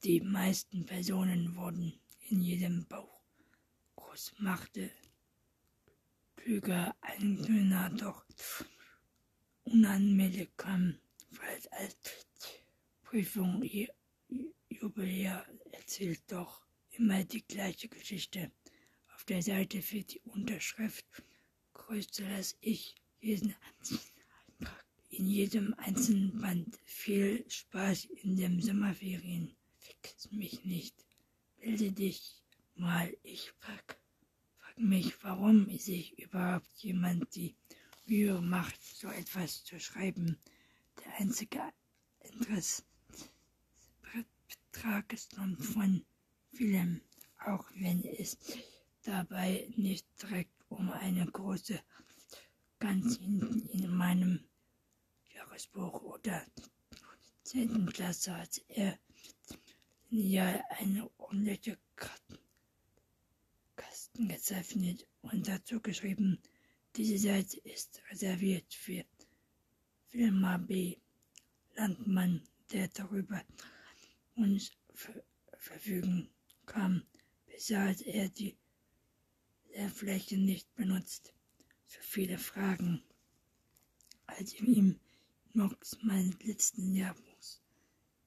die meisten Personen wurden in jedem Bauch groß machte. Klüger Eigentümer doch unangemeldet kam, Prüfung Jubiläar erzählt doch immer die gleiche Geschichte. Auf der Seite für die Unterschrift größte das Ich jeden in jedem einzelnen Band. Viel Spaß in den Sommerferien. Fix mich nicht. Bilde dich mal. Ich frag, frag mich, warum sich überhaupt jemand die Mühe macht, so etwas zu schreiben. Der einzige Interessbetrag ist nun von Film, auch wenn es dabei nicht direkt um eine große ganz hinten in meinem Jahresbuch oder 10. Klasse hat er ja eine ordentliche Kasten gezeichnet und dazu geschrieben, diese Seite ist reserviert für Firma B. Landmann, der darüber uns verfügen kam, besaß er die Leerfläche nicht benutzt. So viele Fragen, als ich ihm noch meines letzten Jahrbuchs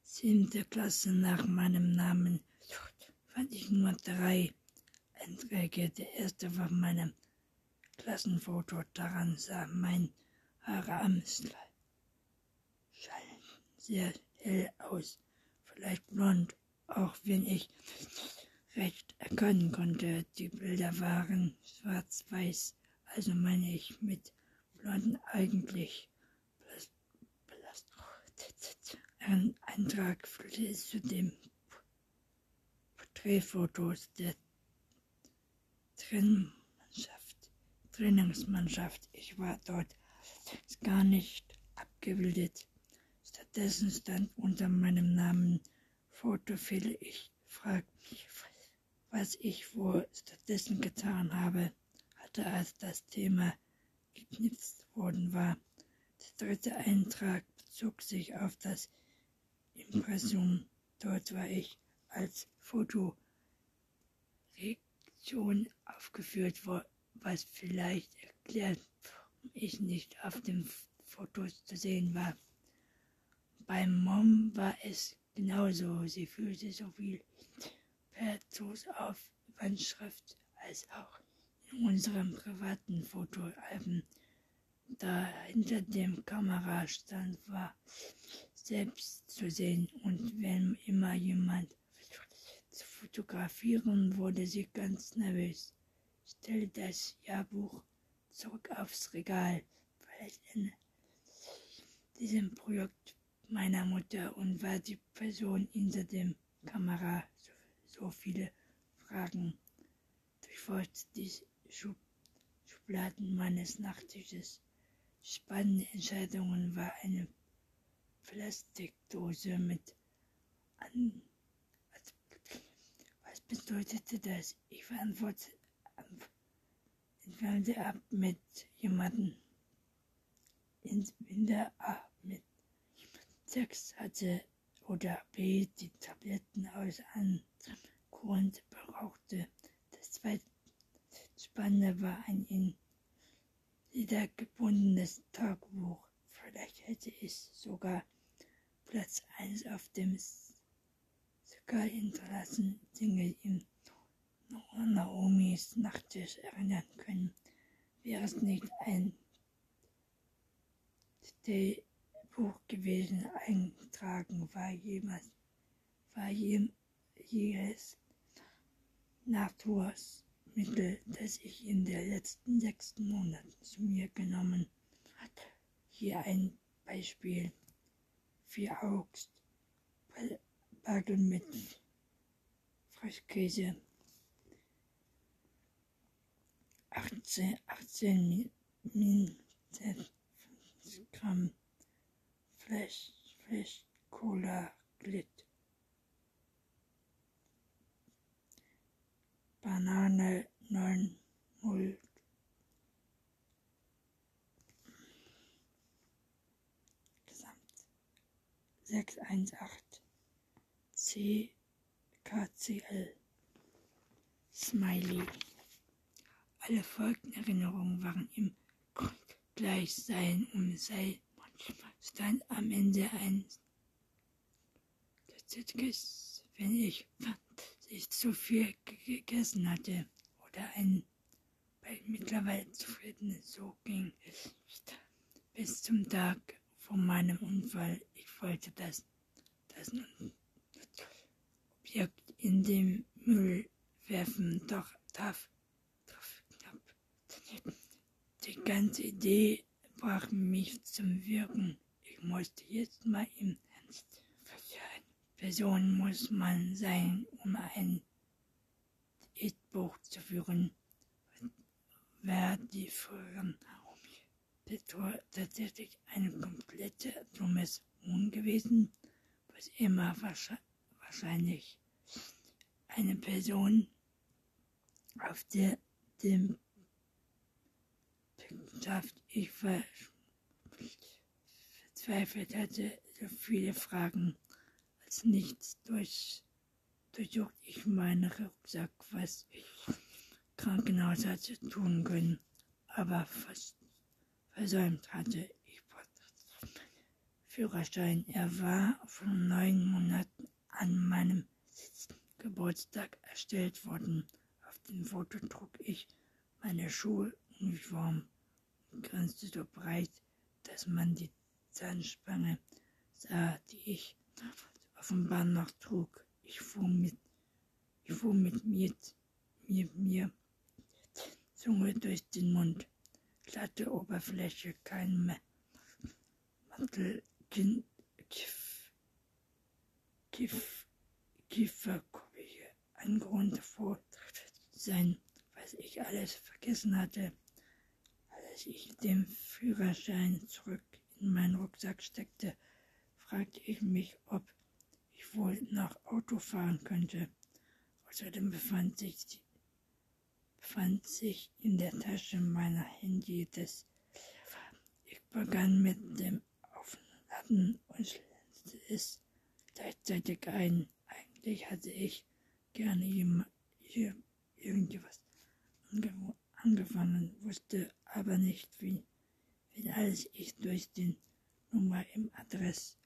siebte Klasse nach meinem Namen fand ich nur drei Einträge. Der erste war meinem Klassenfoto. Daran sah mein Haare am Schein sehr hell aus, vielleicht blond, auch wenn ich recht erkennen konnte. Die Bilder waren schwarz-weiß, also meine ich mit blonden eigentlich. Ein Eintrag führte zu den Porträtfotos der Trainingsmannschaft. Trainingsmannschaft. Ich war dort gar nicht abgebildet. Stattdessen stand unter meinem Namen Fotofehler. Ich fragte mich, was ich wohl stattdessen getan habe, hatte als das Thema geknipst worden war. Der dritte Eintrag bezog sich auf das Impressum. Dort war ich als Fotoreaktion aufgeführt was vielleicht erklärt, warum ich nicht auf den Fotos zu sehen war. Bei Mom war es genauso. Sie fühlte so viel Perzos auf Wandschrift als auch in unserem privaten Fotoalben. Da hinter dem Kamerastand war selbst zu sehen und wenn immer jemand zu fotografieren, wurde sie ganz nervös. Stellte das Jahrbuch zurück aufs Regal, weil in diesem Projekt meiner Mutter und war die Person hinter dem Kamera so, so viele Fragen durchforscht die Schub Schubladen meines Nachttisches. Spannende Entscheidungen war eine Plastikdose mit an. Was bedeutete das? Ich verantwortete entfernte ab mit jemandem in, in der A mit Sex hatte oder B die Tabletten aus einem Grund brauchte. Das zweite Spannende war ein in Leder gebundenes Tagebuch. Vielleicht hätte es sogar Platz 1 auf dem sogar hinterlassen Dinge im Naomis Nachttisch erinnern können. Wäre es nicht ein Buch gewesen, eingetragen war jemals, war jedes Natursmittel, das ich in den letzten sechs Monaten zu mir genommen hat. Hier ein Beispiel für Augst, Backen mit Frischkäse, 18, 18 Minuten Gramm Fleisch, Fleisch, Cola, Glit. Banane 9, 0. Gesamt 618 C KCL Smiley. Alle Folgenerinnerungen waren im Gleichsein und sei stand am Ende ein wenn ich, ich zu viel gegessen hatte oder ein mittlerweile zufrieden so ging es bis zum Tag von meinem Unfall. Ich wollte das, das Objekt in den Müll werfen, doch darf, darf die ganze Idee brach mich zum Wirken musste jetzt mal im Ernst verstehen. Person muss man sein, um ein Diätbuch zu führen. Wer die früheren Betor tatsächlich ein komplette dummes Huhn gewesen, was immer wahrscheinlich eine Person auf der dem Wissenschaft ich verzweifelt hatte, so viele Fragen, als nichts durch, durchsuchte ich meinen Rucksack, was ich Krankenhaus hatte tun können, aber fast versäumt hatte. Ich Führerschein. Er war vor neun Monaten an meinem Geburtstag erstellt worden. Auf dem Foto trug ich meine Schuluniform grinste so breit, dass man die Zahnspange sah, die ich offenbar noch trug. Ich fuhr mit, ich fuhr mit mir, mir, mir Zunge durch den Mund, glatte Oberfläche, kein Mantel, Kiff, Kiff, Kieferkopie, ein Grund vor sein, was ich alles vergessen hatte, als ich den Führerschein zurück in meinen Rucksack steckte, fragte ich mich, ob ich wohl noch Auto fahren könnte. Außerdem befand sich, befand sich in der Tasche meiner Handy das. Ich begann mit dem Aufladen und schlänzte es gleichzeitig ein. Eigentlich hatte ich gerne hier irgendwas angefangen, wusste aber nicht, wie, wie alles ich durch die Nummer im Adress